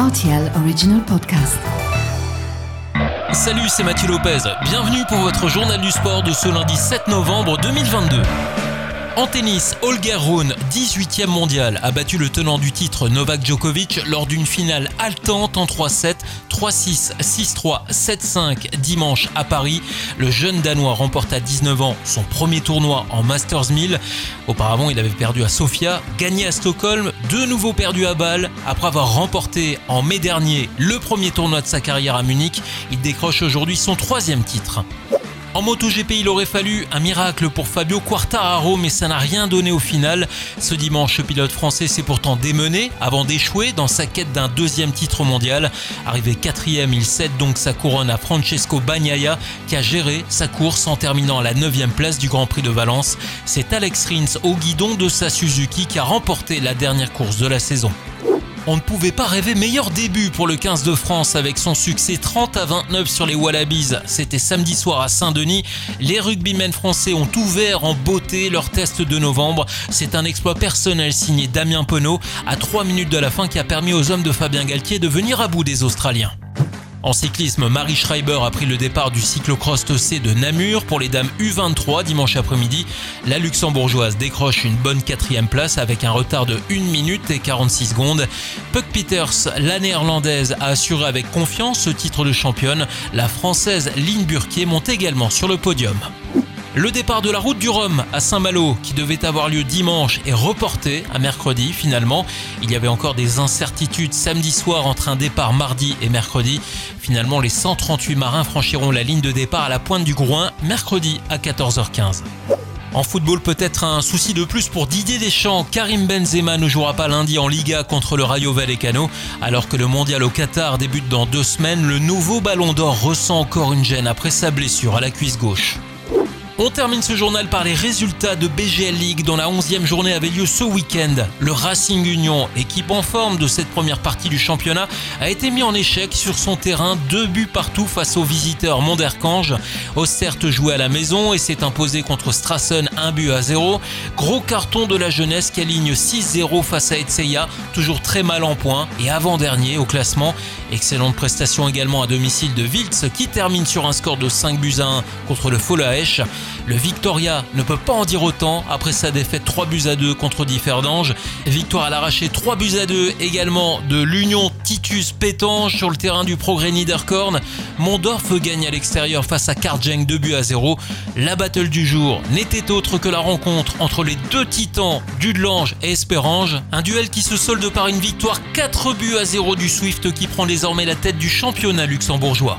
RTL Original Podcast. Salut, c'est Mathieu Lopez. Bienvenue pour votre journal du sport de ce lundi 7 novembre 2022. En tennis, Holger Rune, 18e mondial, a battu le tenant du titre Novak Djokovic lors d'une finale haletante en 3-7, 3-6, 6-3, 7-5 dimanche à Paris. Le jeune Danois remporte à 19 ans son premier tournoi en Masters 1000. Auparavant, il avait perdu à Sofia, gagné à Stockholm, de nouveau perdu à Bâle. Après avoir remporté en mai dernier le premier tournoi de sa carrière à Munich, il décroche aujourd'hui son troisième titre. En MotoGP, il aurait fallu un miracle pour Fabio Quartararo, mais ça n'a rien donné au final. Ce dimanche, le pilote français s'est pourtant démené avant d'échouer dans sa quête d'un deuxième titre mondial. Arrivé quatrième, il cède donc sa couronne à Francesco Bagnaia, qui a géré sa course en terminant à la 9 place du Grand Prix de Valence. C'est Alex Rins au guidon de sa Suzuki qui a remporté la dernière course de la saison. On ne pouvait pas rêver meilleur début pour le 15 de France avec son succès 30 à 29 sur les Wallabies. C'était samedi soir à Saint-Denis. Les rugbymen français ont ouvert en beauté leur test de novembre. C'est un exploit personnel signé Damien Penaud à 3 minutes de la fin qui a permis aux hommes de Fabien Galtier de venir à bout des Australiens. En cyclisme, Marie Schreiber a pris le départ du cyclocross C de Namur pour les dames U23 dimanche après-midi. La luxembourgeoise décroche une bonne quatrième place avec un retard de 1 minute et 46 secondes. Puck Peters, la néerlandaise, a assuré avec confiance ce titre de championne. La française Lynn Burquier monte également sur le podium. Le départ de la route du Rhum à Saint-Malo, qui devait avoir lieu dimanche, est reporté à mercredi finalement. Il y avait encore des incertitudes samedi soir entre un départ mardi et mercredi. Finalement, les 138 marins franchiront la ligne de départ à la pointe du Groin mercredi à 14h15. En football, peut-être un souci de plus pour Didier Deschamps. Karim Benzema ne jouera pas lundi en Liga contre le Rayo Vallecano. Alors que le mondial au Qatar débute dans deux semaines, le nouveau ballon d'or ressent encore une gêne après sa blessure à la cuisse gauche. On termine ce journal par les résultats de BGL League dont la 11e journée avait lieu ce week-end. Le Racing Union, équipe en forme de cette première partie du championnat, a été mis en échec sur son terrain, deux buts partout face aux visiteurs Monderkange. Ostert jouait à la maison et s'est imposé contre Strassen un but à 0. Gros carton de la jeunesse qui aligne 6-0 face à Etseya, toujours très mal en point et avant-dernier au classement. Excellente prestation également à domicile de Wiltz qui termine sur un score de 5 buts à 1 contre le Folaesch. Le Victoria ne peut pas en dire autant après sa défaite 3 buts à 2 contre Differdange. Victoire à l'arraché 3 buts à 2 également de l'Union Titus Pétange sur le terrain du Progrès Niederkorn. Mondorf gagne à l'extérieur face à Karjeng 2 buts à 0. La battle du jour n'était autre que la rencontre entre les deux titans Dudelange et Espérange. Un duel qui se solde par une victoire 4 buts à 0 du Swift qui prend désormais la tête du championnat luxembourgeois.